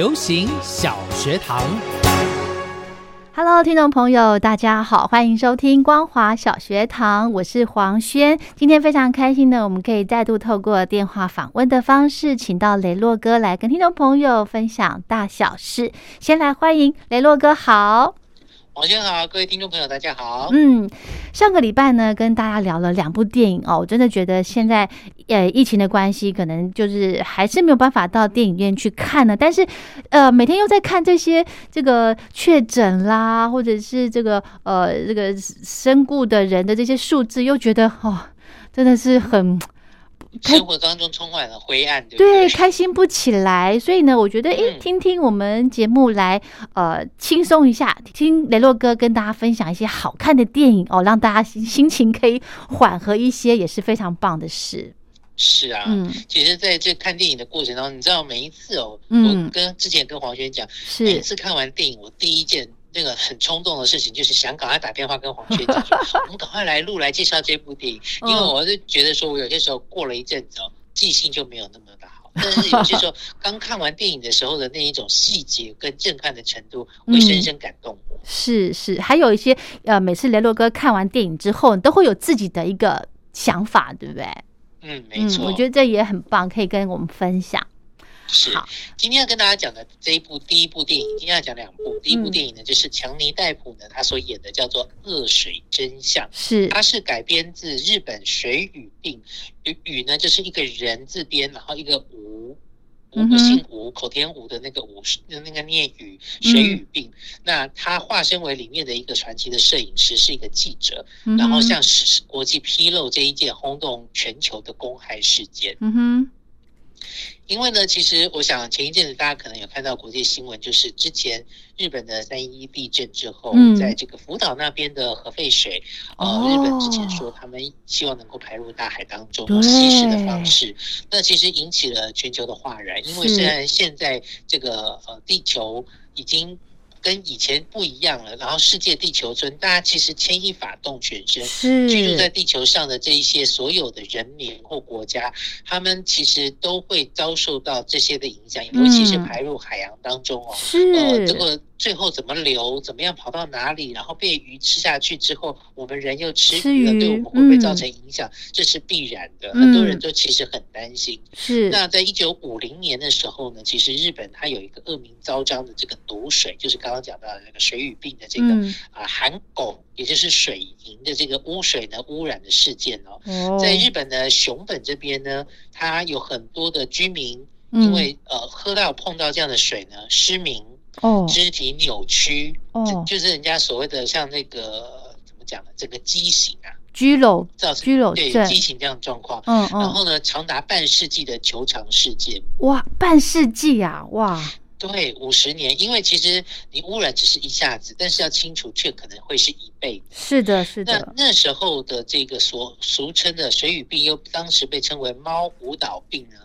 流行小学堂，Hello，听众朋友，大家好，欢迎收听光华小学堂，我是黄轩。今天非常开心呢，我们可以再度透过电话访问的方式，请到雷洛哥来跟听众朋友分享大小事。先来欢迎雷洛哥，好。王轩好，各位听众朋友，大家好。嗯，上个礼拜呢，跟大家聊了两部电影哦，我真的觉得现在呃疫情的关系，可能就是还是没有办法到电影院去看呢。但是呃，每天又在看这些这个确诊啦，或者是这个呃这个身故的人的这些数字，又觉得哦，真的是很。生活当中充满了灰暗，对对，开心不起来。所以呢，我觉得，哎，听听我们节目来，呃，轻松一下，听雷洛哥跟大家分享一些好看的电影哦，让大家心心情可以缓和一些，也是非常棒的事。是啊，嗯，其实在这看电影的过程当中，你知道每一次哦，我跟之前跟黄轩讲，每次看完电影，我第一件。那个很冲动的事情，就是想赶快打电话跟黄轩讲，我们赶快来录来介绍这部电影，因为我是觉得说，我有些时候过了一阵子哦，记性就没有那么的好，但是有些时候 刚看完电影的时候的那一种细节跟震撼的程度，会深深感动我。是是，还有一些呃，每次雷洛哥看完电影之后，你都会有自己的一个想法，对不对？嗯，没错，我觉得这也很棒，可以跟我们分享。是，今天要跟大家讲的这一部第一部电影，今天要讲两部。第一部电影呢，就是强尼戴普呢，他所演的叫做《恶水真相》，是，它是改编自日本水俣病，雨雨呢就是一个人字边，然后一个吴，吴不姓吴，口天吴的那个吴，那个念雨，水俣病。那他化身为里面的一个传奇的摄影师，是一个记者，然后向国际披露这一件轰动全球的公害事件。嗯哼。因为呢，其实我想前一阵子大家可能有看到国际新闻，就是之前日本的三一地震之后，在这个福岛那边的核废水，呃，日本之前说他们希望能够排入大海当中，用稀释的方式，那其实引起了全球的哗然。因为虽然现在这个呃地球已经。跟以前不一样了，然后世界地球村，大家其实牵一发动全身，居住在地球上的这一些所有的人民或国家，他们其实都会遭受到这些的影响，尤其是排入海洋当中哦，呃，这个。最后怎么流，怎么样跑到哪里，然后被鱼吃下去之后，我们人又吃鱼了，对我们会不会造成影响？这是必然的。很多人都其实很担心。是。那在一九五零年的时候呢，其实日本它有一个恶名昭彰的这个毒水，就是刚刚讲到的那个水俣病的这个啊含汞，也就是水银的这个污水呢污染的事件哦。在日本的熊本这边呢，它有很多的居民因为呃喝到碰到这样的水呢失明。哦，肢体扭曲，哦，就是人家所谓的像那个怎么讲呢？整个畸形啊，居楼造成居楼对畸形这样状况，嗯嗯，然后呢，长达半世纪的球场事件，哇，半世纪啊，哇。对，五十年，因为其实你污染只是一下子，但是要清除却可能会是一辈子。是的，是的。那那时候的这个所俗称的水俣病，又当时被称为猫舞蹈病呢，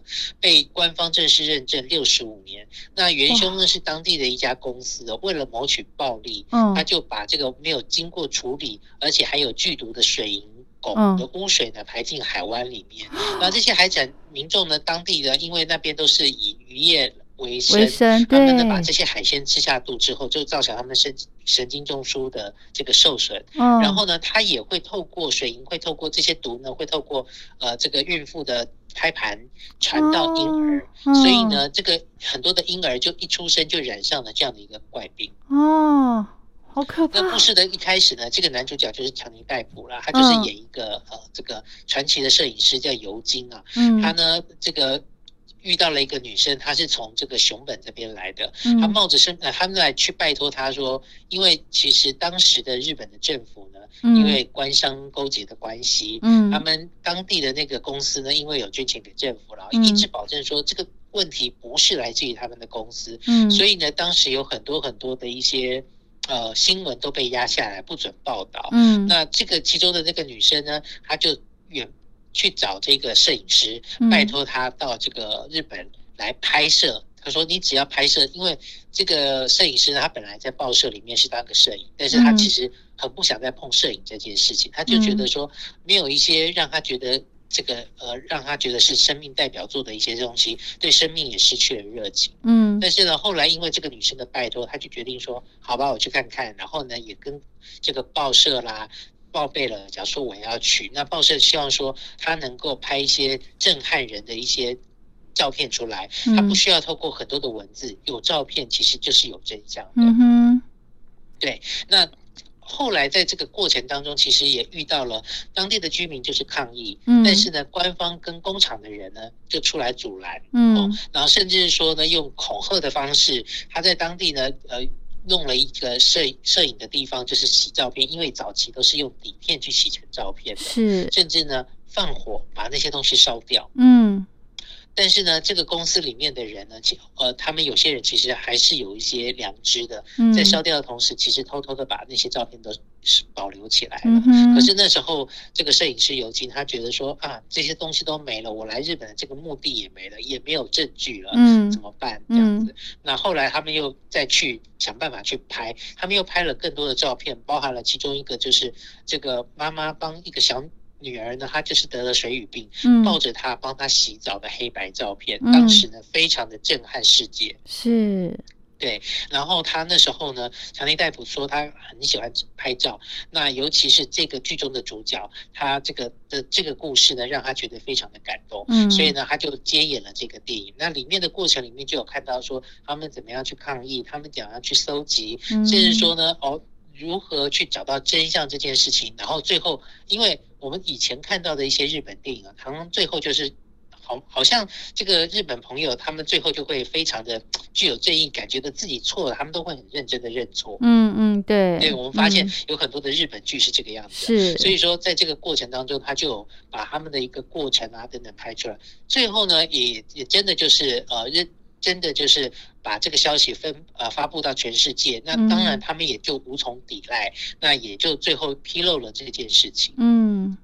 被官方正式认证六十五年。那元凶呢是当地的一家公司的，为了谋取暴利，嗯，他就把这个没有经过处理，而且还有剧毒的水银汞的污水呢排进海湾里面。然后这些海产民众呢，当地的因为那边都是以渔业。维生，他们呢把这些海鲜吃下肚之后，就造成他们神神经中枢的这个受损。嗯，然后呢，它也会透过水银，会透过这些毒呢，会透过呃这个孕妇的胎盘传到婴儿，所以呢，这个很多的婴儿就一出生就染上了这样的一个怪病。哦，好可怕。那！故事的一开始呢，这个男主角就是强尼戴普啦，他就是嗯演一个、呃这个传奇的摄影师叫尤金啊，嗯，他呢这个遇到了一个女生，她是从这个熊本这边来的，她冒着生呃他们来去拜托她说，因为其实当时的日本的政府呢，嗯。因为官商勾结的关系，嗯。他们当地的那个公司呢，因为有捐钱给政府，然后嗯。一直保证说这个问题不是来自于他们的公司，嗯，所以呢，当时有很多很多的一些呃新闻都被压下来，不准报道。嗯。那这个其中的那个女生呢，她就远去找这个摄影师，嗯拜托他到这个日本来拍摄。他说：“你只要拍摄，因为这个摄影师呢，他本来在报社里面是当个摄影，但是他嗯其实很不想再碰摄影这件事情。他就觉得说，没有一些让他觉得这个呃，让他觉得是生命代表作的一些东西，对生命也失去了热情。嗯但是呢，后来因为这个女生的拜托，他就决定说，好吧，我去看看。然后呢，也跟这个报社啦报备了，假如说我要去，那报社希望说他能够拍一些震撼人的一些照片出来，他嗯不需要透过很多的文字，有照片其实就是有真相的。嗯哼那后来在这个过程当中，其实也遇到了当地的居民就是抗议，嗯但是呢，官方跟工厂的人呢就出来阻拦。哦嗯，然后甚至是说呢，用恐吓的方式，他在当地呢，呃，弄了一个摄摄影的地方，就是洗照片，因为早期都是用底片去洗成照片的，是甚至呢放火把那些东西烧掉。嗯但是呢，这个公司里面的人呢，其呃，他们有些人其实还是有一些良知的，嗯，在烧掉的同时，其实偷偷的把那些照片都是保留起来了。嗯，可是那时候，这个摄影师尤金他觉得说啊，这些东西都没了，我来日本的这个目的也没了，也没有证据了，嗯怎么办？这样子。那后来他们又再去想办法去拍，他们又拍了更多的照片，包含了其中一个就是这个妈妈帮一个小女儿呢，她就是得了水俣病，嗯抱着她帮她洗澡的黑白照片，嗯当时呢非常的震撼世界。是对然后他那时候呢，强尼大夫说他很喜欢拍照，那尤其是这个剧中的主角，他这个的这个故事呢，让他觉得非常的感动，嗯所以呢，他就接演了这个电影。那里面的过程里面就有看到说他们怎么样去抗议，他们怎么样去搜集，嗯甚至说呢，哦。如何去找到真相这件事情，然后最后，因为我们以前看到的一些日本电影啊，常常最后就是好，好像这个日本朋友他们最后就会非常的具有正义感，觉得自己错了，他们都会很认真的认错。嗯嗯对，对，我们发现嗯有很多的日本剧是这个样子。是，所以说，在这个过程当中，他就有把他们的一个过程啊等等拍出来。最后呢，也也真的就是呃认真的就是把这个消息分呃发布到全世界。那当然，嗯他们也就无从抵赖，那也就最后披露了这件事情。嗯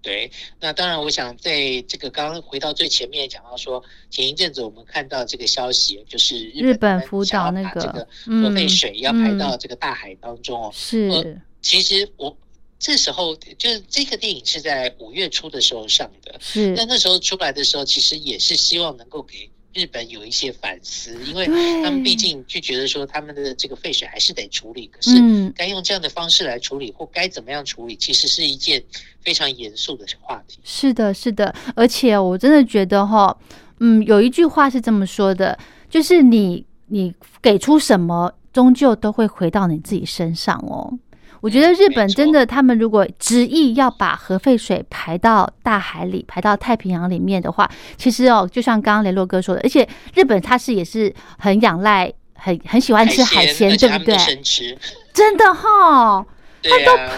对，那当然，我想在这个刚刚回到最前面讲到说，前一阵子我们看到这个消息，就是日本福岛那个这个嗯核废水要排嗯到这个大海当中哦。是其实我这时候就是这个电影是在五月初的时候上的，是那那时候出来的时候，其实也是希望能够给日本有一些反思，因为他们毕竟就觉得说他们的这个废水还是得处理，可是嗯该用这样的方式来处理，或该怎么样处理，其实是一件非常严肃的话题。是的，是的，而且我真的觉得哈，嗯，有一句话是这么说的，就是你你给出什么，终究都会回到你自己身上哦。我觉得嗯日本真的，他们如果执意要把核废水排到大海里、排到太平洋里面的话，其实哦，就像刚刚雷洛哥说的，而且日本它是也是很仰赖、很很喜欢吃海鲜，对不对真的哈，他都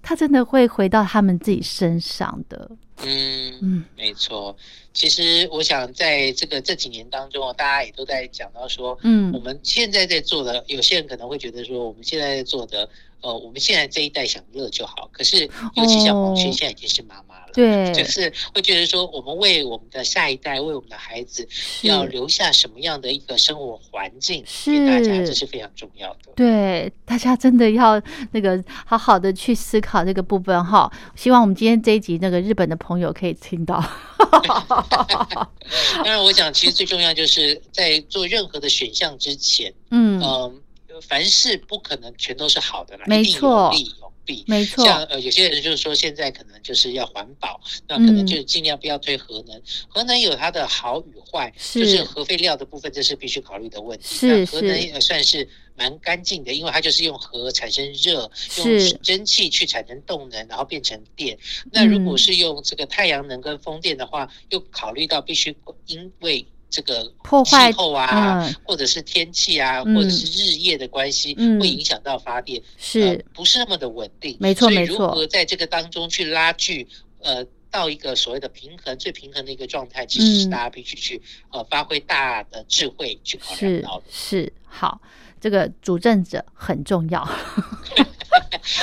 他真的会回到他们自己身上的。嗯。嗯没错，其实我想在这个这几年当中，大家也都在讲到说，嗯我嗯们现在在做的，有些人可能会觉得说，我们现在在做的，呃，我们现在这一代想乐就好。可是，尤其像黄轩哦现在已经是妈妈了，对，就是会觉得说，我们为我们的下一代，为我们的孩子，要留下什么样的一个生活环境是给大家，这是非常重要的。对，大家真的要那个好好的去思考这个部分哈。希望我们今天这一集那个日本的朋友可以听到。当然，我想其实最重要就是在做任何的选项之前，嗯，嗯，凡事不可能全都是好的啦，没错利有弊。没错，像呃有些人就是说现在可能就是要环保，那可能就尽量不要推核能。核能有它的好与坏，就是核废料的部分，这是必须考虑的问题。是核能算是蛮干净的，因为它就是用核产生热，用蒸汽去产生动能，然后变成电。那如果是用这个太阳能跟风电的话，又考虑到必须因为这个破坏气候啊，或者是天气啊，或者是日夜的关系，会影响到发电，是不是那么的稳定？没错，没错。如何在这个当中去拉锯，呃，到一个所谓的平衡、最平衡的一个状态，其实是大家必须去呃发挥大的智慧去考量到的。是好，这个主政者很重要。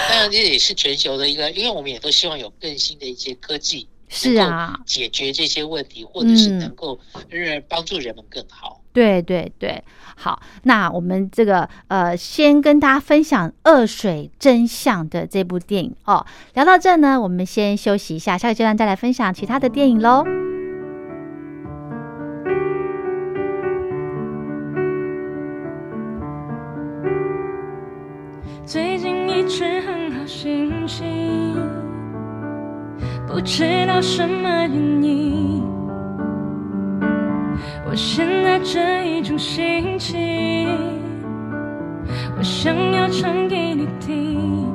当然，这也是全球的一个，因为我们也都希望有更新的一些科技。是啊，解决这些问题，或者是能够是帮助人们更好。对对对，好，那我们这个呃，先跟大家分享《恶水真相》的这部电影哦。聊到这呢，我们先休息一下，下个阶段再来分享其他的电影喽。最近一直很好心情。不知道什么原因，我现在这一种心情，我想要唱给你听。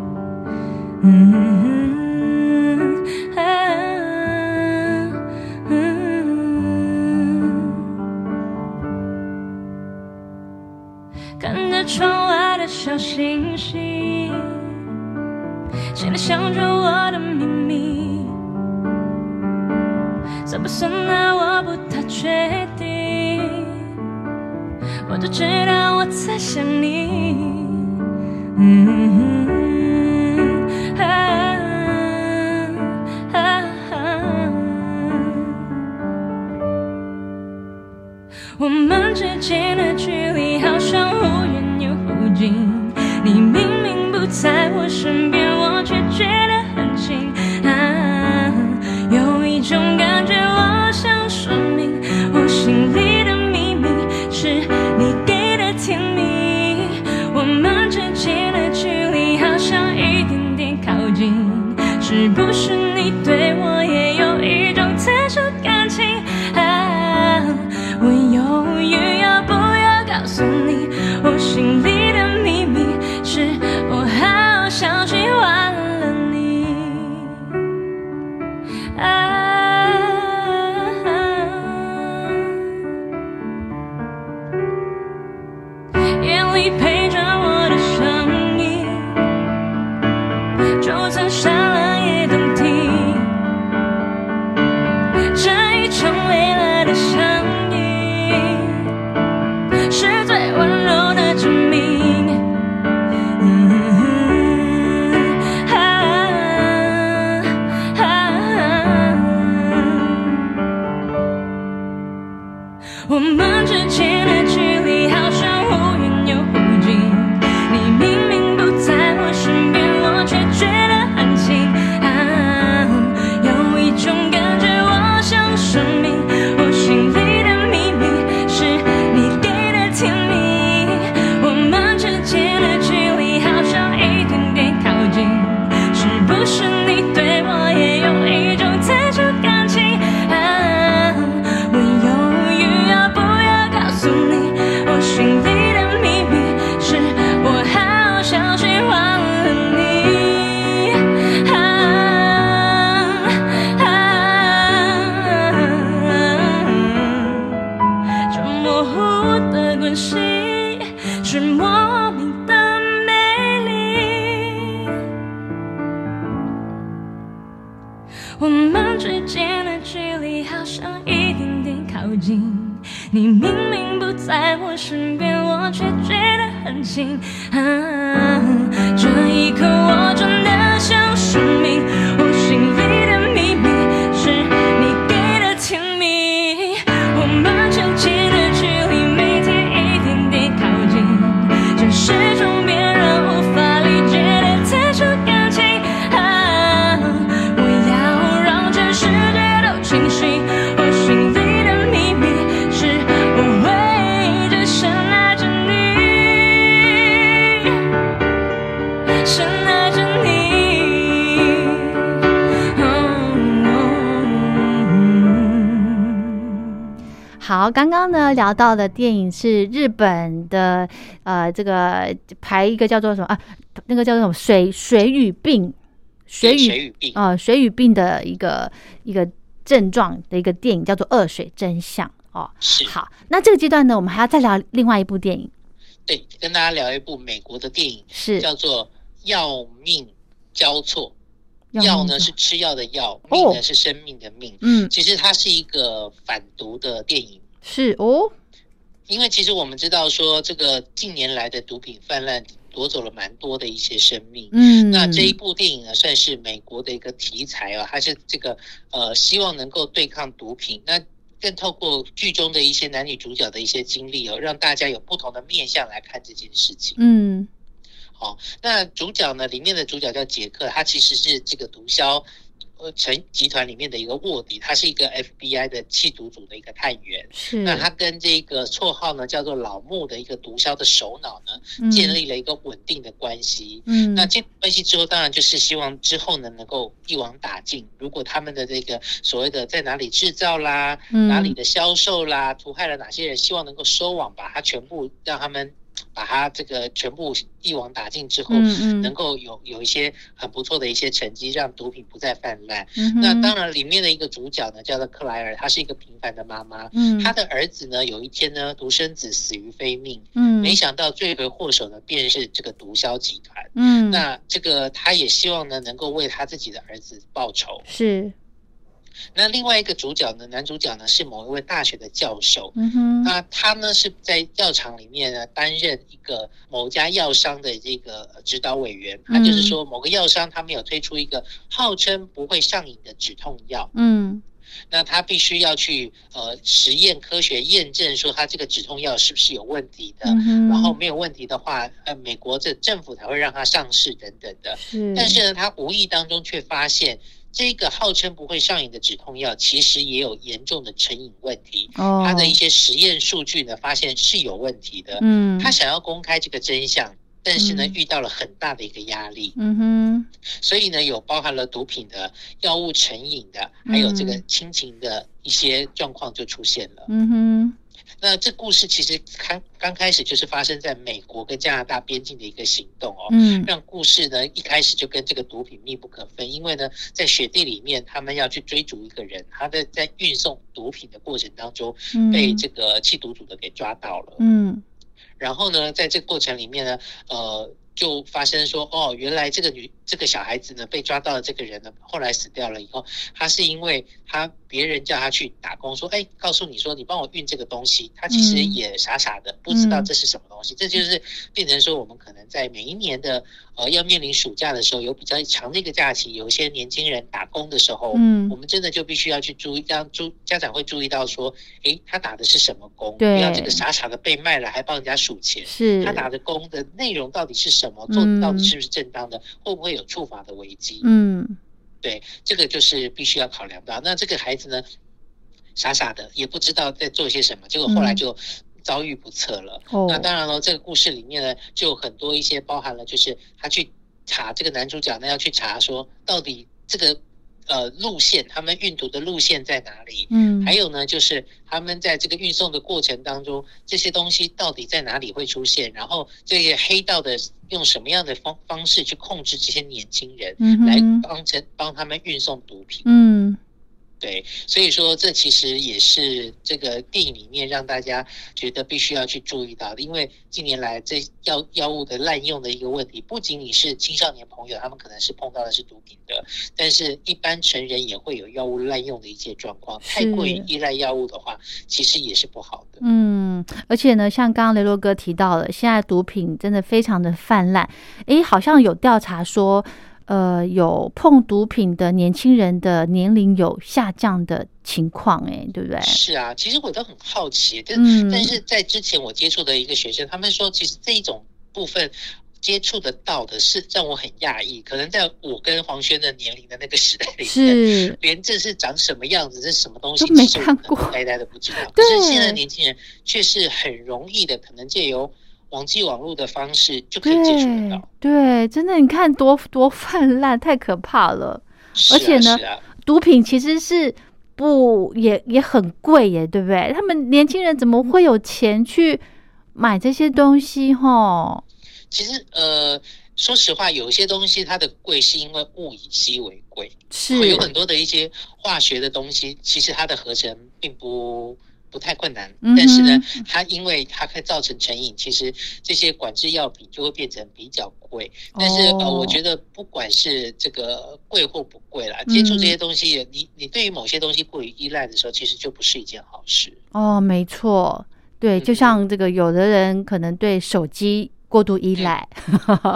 看着窗外的小星星，心里想着我的秘密。算不算爱？我不太确定，我只知道我在想你。我们之间的距离好像忽远又忽近，你明明不在我身边，聊到的电影是日本的，呃，这个排一个叫做什么啊？那个叫做什么水水与病，水对俣水俣病，啊、水与病的一个一个症状的一个电影，叫做《恶水真相》哦。是好，那这个阶段呢，我们还要再聊另外一部电影，对，跟大家聊一部美国的电影，是叫做《要命交错》。药呢是吃药的药，哦命呢是生命的命。嗯其实它是一个反毒的电影，是哦，因为其实我们知道说，这个近年来的毒品泛滥，夺走了蛮多的一些生命。嗯，那这一部电影呢，算是美国的一个题材啊，它是这个呃，希望能够对抗毒品。那更透过剧中的一些男女主角的一些经历哦，让大家有不同的面向来看这件事情。嗯好、那主角呢，里面的主角叫杰克，他其实是这个毒枭呃成集团里面的一个卧底，他是一个 FBI 的缉毒组的一个探员。是，那他跟这个绰号呢叫做老穆的一个毒枭的首脑呢，嗯建立了一个稳定的关系。嗯那建立关系之后，当然就是希望之后呢能够一网打尽。如果他们的这个所谓的在哪里制造啦，嗯哪里的销售啦，毒害了哪些人，希望能够收网，把它全部让他们把它这个全部一网打尽之后，嗯嗯能够有有一些很不错的一些成绩，让毒品不再泛滥。嗯那当然，里面的一个主角呢叫做克莱尔，她是一个平凡的妈妈。嗯她的儿子呢，有一天呢，独生子死于非命，嗯没想到罪魁祸首呢，便是这个毒枭集团。嗯那这个他也希望呢，能够为他自己的儿子报仇。是那另外一个主角呢，男主角呢是某一位大学的教授。嗯哼那他呢是在药厂里面呢担任一个某家药商的这个呃指导委员。他就是说，某个药商他们有推出一个号称不会上瘾的止痛药，嗯那他必须要去呃实验科学验证说他这个止痛药是不是有问题的。嗯然后没有问题的话，呃，美国这政府才会让他上市等等的。是但是呢，他无意当中却发现，这个号称不会上瘾的止痛药，其实也有严重的成瘾问题。哦他的一些实验数据呢，发现是有问题的。嗯他想要公开这个真相，但是呢，嗯遇到了很大的一个压力。嗯哼所以呢，有包含了毒品的、药物成瘾的，还有这个嗯亲情的一些状况就出现了。嗯哼那这故事其实开刚开始就是发生在美国跟加拿大边境的一个行动哦。嗯让故事呢一开始就跟这个毒品密不可分，因为呢，在雪地里面，他们要去追逐一个人，他在在运送毒品的过程当中嗯被这个缉毒组的给抓到了。嗯然后呢，在这个过程里面呢，呃，就发生说，哦，原来这个女这个小孩子呢被抓到的这个人呢，后来死掉了以后，他是因为他别人叫他去打工，说，哎，告诉你说你帮我运这个东西，他其实嗯也傻傻的不知道嗯这是什么东西，这就是变成说我们可能在每一年的呃要面临暑假的时候，有比较长的一个假期，有一些年轻人打工的时候，嗯我们真的就必须要去注意，让注家长会注意到说，诶，他打的是什么工？对不要这个傻傻的被卖了，还帮人家数钱。是他打的工的内容到底是什么？做的到底是不是正当的？会不会有触法的危机？嗯对，这个就是必须要考量到。那这个孩子呢，傻傻的也不知道在做些什么，结果后来嗯就遭遇不测了。哦那当然了，这个故事里面呢，就很多一些包含了，就是他去查这个男主角呢，要去查说到底这个呃路线，他们运毒的路线在哪里？嗯还有呢，就是他们在这个运送的过程当中，这些东西到底在哪里会出现？然后这些黑道的用什么样的方方式去控制这些年轻人，来嗯来帮成帮他们运送毒品？嗯对，所以说这其实也是这个电影里面让大家觉得必须要去注意到的，因为近年来这药药物的滥用的一个问题，不仅仅是青少年朋友，他们可能是碰到的是毒品的，但是一般成人也会有药物滥用的一些状况。太过于依赖药物的话，其实也是不好的。嗯，而且呢，像刚刚雷洛哥提到了，现在毒品真的非常的泛滥。诶，好像有调查说，呃，有碰毒品的年轻人的年龄有下降的情况，哎，对不对？是啊，其实我都很好奇，但、嗯但是在之前我接触的一个学生，他们说其实这一种部分接触得到的是让我很讶异，可能在我跟黄轩的年龄的那个时代里面，是，连这是长什么样子，这是什么东西，都没看过呆呆的不知道。可是现在年轻人却是很容易的，可能借由网际网络的方式就可以接触到。对，真的，你看多多泛滥，太可怕了。啊而且呢啊毒品其实是不也也很贵耶，对不对？他们年轻人怎么会有钱去买这些东西？吼，其实呃，说实话，有一些东西它的贵是因为物以稀为贵，是会有很多的一些化学的东西，其实它的合成并不不太困难，但是呢，它因为它可以造成成瘾，其实这些管制药品就会变成比较贵。但是、呃，哦。我觉得不管是这个贵或不贵啦，嗯。接触这些东西，你你对于某些东西过于依赖的时候，其实就不是一件好事。哦，没错，对，嗯。就像这个，有的人可能对手机过度依赖，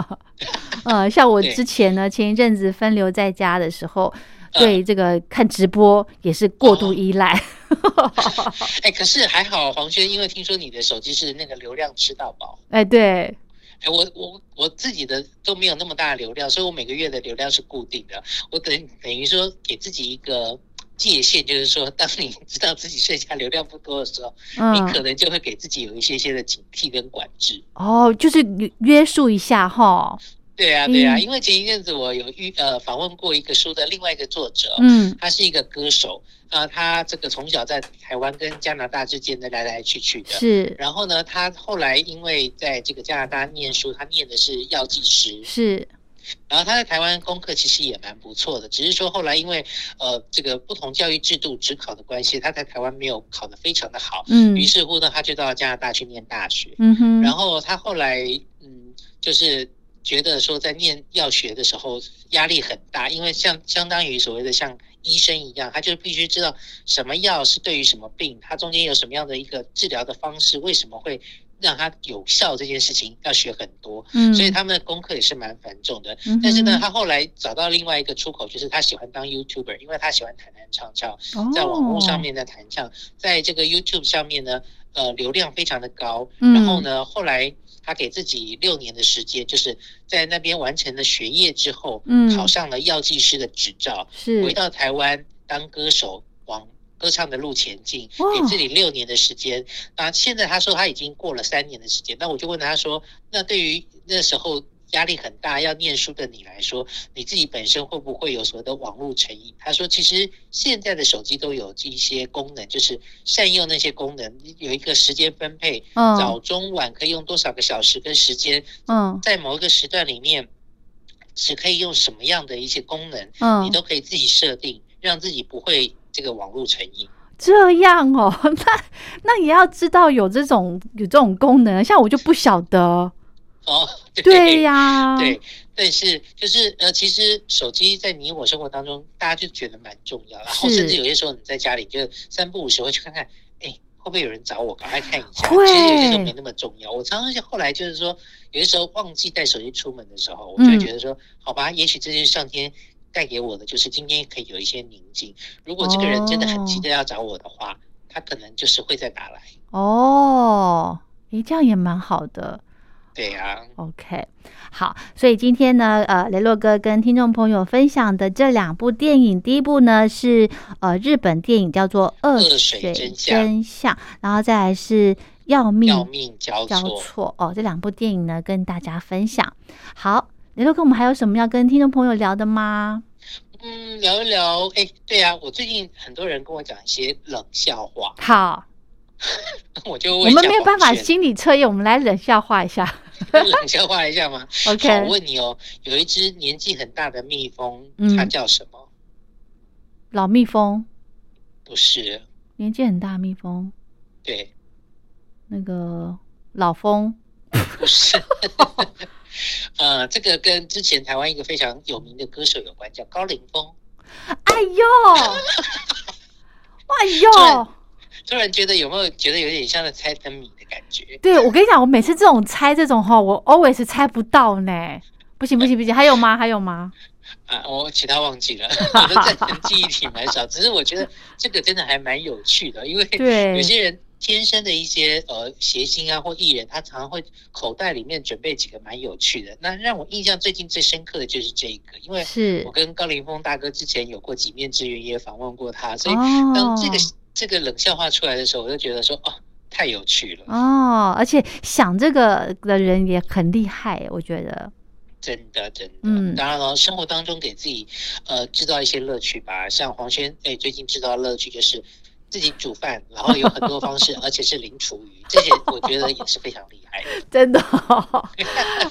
呃，像我之前呢，前一阵子分流在家的时候，嗯对这个看直播也是过度哦依赖，哎，可是还好，黄轩，因为听说你的手机是那个流量吃到饱。哎，对，哎，我我我自己的都没有那么大的流量，所以我每个月的流量是固定的。我等等于说给自己一个界限，就是说，当你知道自己剩下流量不多的时候，你可嗯，能就会给自己有一些些的警惕跟管制。哦，就是约约束一下哈，对啊，对啊，嗯。因为前一阵子我有遇呃访问过一个书的另外一个作者，嗯，他是一个歌手，啊，他这个从小在台湾跟加拿大之间的来来去去的。是。然后呢，他后来因为在这个加拿大念书，他念的是药剂师，是，然后他在台湾功课其实也蛮不错的，只是说后来因为呃这个不同教育制度只考的关系，他在台湾没有考得非常的好，嗯。于是乎呢，他就到加拿大去念大学。嗯哼，然后他后来嗯，就是觉得说在念药学的时候压力很大，因为像相当于所谓的像医生一样，他就必须知道什么药是对于什么病，它中间有什么样的一个治疗的方式，为什么会让它有效这件事情要学很多，嗯，所以他们的功课也是蛮繁重的。嗯但是呢，他后来找到另外一个出口，就是他喜欢当 YouTuber，因为他喜欢弹弹唱唱，在网络上哦，面的弹唱，在这个 YouTube 上面呢，呃，流量非常的高。嗯然后呢，后来他给自己六年的时间，就是在那边完成了学业之后，嗯考上了药剂师的执照，是回到台湾当歌手，往歌唱的路前进，给自己六年的时间。那现在他说他已经过了三年的时间，那我就问他说，那对于那时候。压力很大，要念书的你来说，你自己本身会不会有所谓的网络成瘾？他说，其实现在的手机都有一些功能，就是善用那些功能，有一个时间分配，嗯早中晚可以用多少个小时跟时间，嗯在某一个时段里面，只可以用什么样的一些功能，嗯你，都可以自己设定，让自己不会这个网络成瘾。这样哦，那那也要知道有这种有这种功能，像我就不晓得。哦，对呀，对，但是就是呃，其实手机在你我生活当中，大家就觉得蛮重要，然后甚至有些时候你在家里就三不五时会去看看，哎，会不会有人找我，赶快看一下。会其实有些时候没那么重要。我常常就后来就是说，有些时候忘记带手机出门的时候，我就觉得说，好吧，也许这就是上天。带给我的就是今天可以有一些宁静。如果这个人真的很急着要找我的话，他可能就是会再打来。哦，诶，这样也蛮好的。对呀、OK，好，所以今天呢，呃，雷洛哥跟听众朋友分享的这两部电影，第一部呢是呃日本电影叫做《恶恶水水真相真相》，然后再来是《要命要命交交错。错》哦，这两部电影呢跟大家分享。好，雷洛哥，我们还有什么要跟听众朋友聊的吗？嗯，聊一聊。哎，对啊，我最近很多人跟我讲一些冷笑话，好，我就我们没有办法心理测验，我们来冷笑话一下。冷笑话一下吗 OK 好，我问你哦，有一只年纪很大的蜜蜂，嗯。它叫什么？老蜜蜂，不是，年纪很大的蜜蜂，对，那个老蜂，不是。呃，这个跟之前台湾一个非常有名的歌手有关，叫高凌风。哎呦，哎呦，突然觉得有没有觉得有点像在猜灯谜的感觉？对我跟你讲，我每次这种猜这种哈，我 always 猜不到呢。不行不行不行，还有吗？还有吗？啊，我其他忘记了，我的暂存记忆体蛮少。只是我觉得这个真的还蛮有趣的，因为对有些人天生的一些呃谐星啊或艺人，他常常会口袋里面准备几个蛮有趣的。那让我印象最近最深刻的就是这一个，因为是我跟高凌风大哥之前有过几面之缘，也访问过他，所以哦当这个、这个冷笑话出来的时候，我就觉得说哦，太有趣了。哦，而且想这个的人也很厉害，我觉得。真的真的，嗯当然了，生活当中给自己呃制造一些乐趣吧。像黄轩，哎，最近制造乐趣就是自己煮饭，然后有很多方式，而且是零厨余，这些我觉得也是非常厉害的。真的、哦。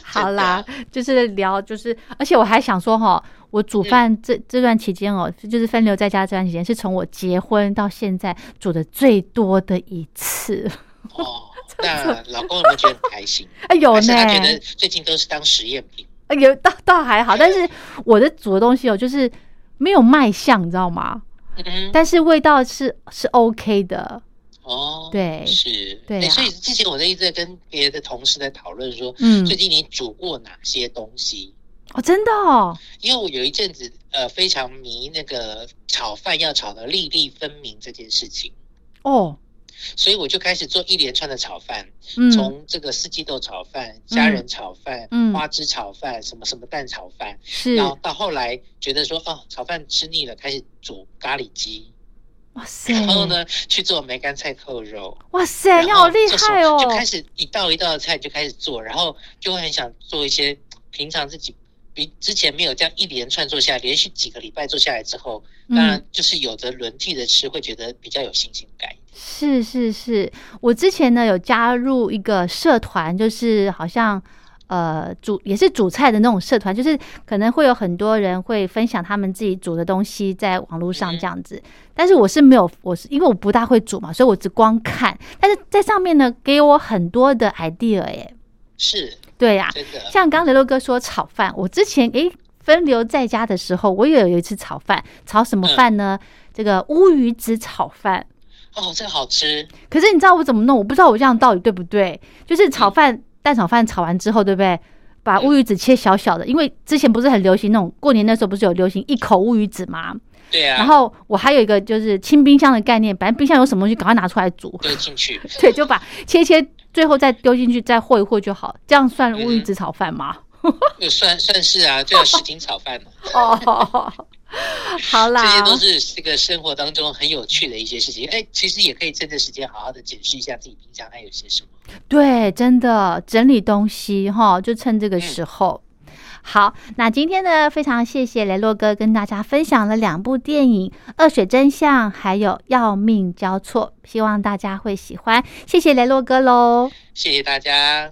好啦，就是聊，就是，而且我还想说哈，我煮饭这、这段期间哦，就是分流在家这段期间，是从我结婚到现在煮的最多的一次。哦，那老公有没有觉得很开心？哎，有呢，他觉得最近都是当实验品？哎有倒倒还好，但是我的煮的东西哦，就是没有卖相，你知道吗？嗯，但是味道是是 OK 的。哦，对。是，对所以之前我在一直在跟别的同事在讨论说，嗯。最近你煮过哪些东西？哦，真的哦，因为我有一阵子呃非常迷那个炒饭要炒的粒粒分明这件事情，哦，所以我就开始做一连串的炒饭，嗯，从这个四季豆炒饭、虾仁炒饭、嗯花枝炒饭、什么什么蛋炒饭，是然，后到后来觉得说哦炒饭吃腻了，开始煮咖喱鸡，哇塞，然后呢去做梅干菜扣肉。哇塞，你好厉害哦！就开始一道一道的菜就开始做，然后就会很想做一些平常自己比之前没有这样一连串做下来，连续几个礼拜做下来之后，嗯当然就是有着轮替的吃，会觉得比较有新鲜感。是是是，我之前呢有加入一个社团，就是好像呃煮也是煮菜的那种社团，就是可能会有很多人会分享他们自己煮的东西在网络上嗯这样子。但是我是没有，我是因为我不大会煮嘛，所以我只光看。但是在上面呢，给我很多的 idea 耶。是对呀、像刚刚雷洛哥说炒饭，我之前诶分流在家的时候，我也有一次炒饭，炒什么饭呢？这个乌鱼子炒饭。哦，这个好吃，可是你知道我怎么弄？我不知道我这样到底对不对？就是炒饭蛋炒饭炒完之后，对不对？把乌鱼子切小小的，因为之前不是很流行那种过年那时候不是有流行一口乌鱼子吗？对啊，然后我还有一个就是清冰箱的概念，反正冰箱有什么东西赶快拿出来煮，丢进去，对，就把切切，最后再丢进去再和一和就好，这样算乌鱼子炒饭吗？就算算是啊，就要什锦炒饭了。哦，好啦，这些都是这个生活当中很有趣的一些事情。哎，其实也可以趁这时间好好的检视一下自己冰箱还有些什么。对，真的整理东西哈，就趁这个时候。好，那今天呢，非常谢谢雷洛哥跟大家分享了两部电影《恶水真相》还有《要命交错》，希望大家会喜欢。谢谢雷洛哥喽。谢谢大家。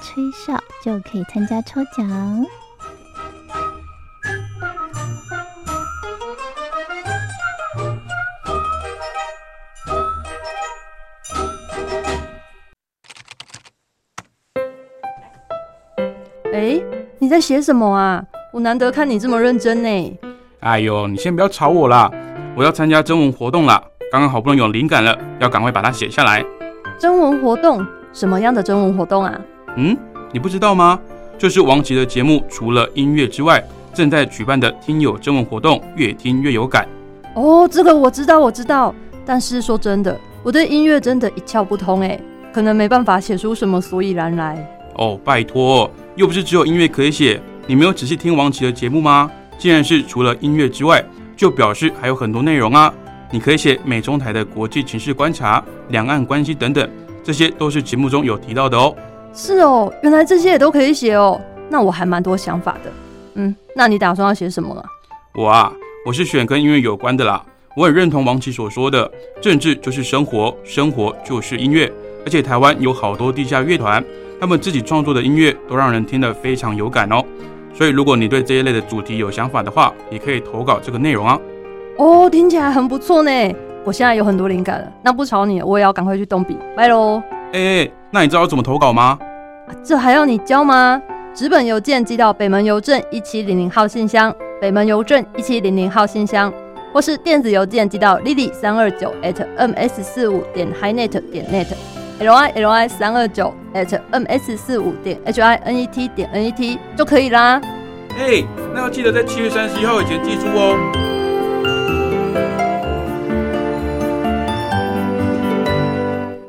吹哨，就可以参加抽奖。哎，你在写什么啊？我难得看你这么认真呢。哎呦，你先不要吵我啦！我要参加征文活动啦，刚刚好不容易有灵感了，要赶快把它写下来。征文活动？什么样的征文活动啊？嗯，你不知道吗？就是王琦的节目，除了音乐之外，正在举办的听友征文活动，越听越有感。哦，这个我知道，我知道。但是说真的，我对音乐真的一窍不通哎，可能没办法写出什么所以然来。哦，拜托，又不是只有音乐可以写，你没有仔细听王琦的节目吗？既然是除了音乐之外，就表示还有很多内容啊。你可以写美中台的国际情势观察、两岸关系等等，这些都是节目中有提到的哦。是哦，原来这些也都可以写哦。那我还蛮多想法的。嗯，那你打算要写什么呢？我啊，我是选跟音乐有关的啦。我很认同王琦所说的，政治就是生活，生活就是音乐。而且台湾有好多地下乐团，他们自己创作的音乐都让人听得非常有感哦。所以如果你对这一类的主题有想法的话，也可以投稿这个内容啊。哦，听起来很不错呢。我现在有很多灵感了，那不吵你，我也要赶快去动笔，拜喽。哎，那你知道怎么投稿吗？这还要你教吗？纸本邮件寄到北门邮政一七零零号信箱，北门邮政一七零零号信箱，或是电子邮件寄到 lily 三二九 at ms 四五点 hinet 点 net，l i l i 三二九 at ms 四五点 h i n e t 点 n e t 就可以啦。哎，那要记得在七月三十一号以前寄出哦。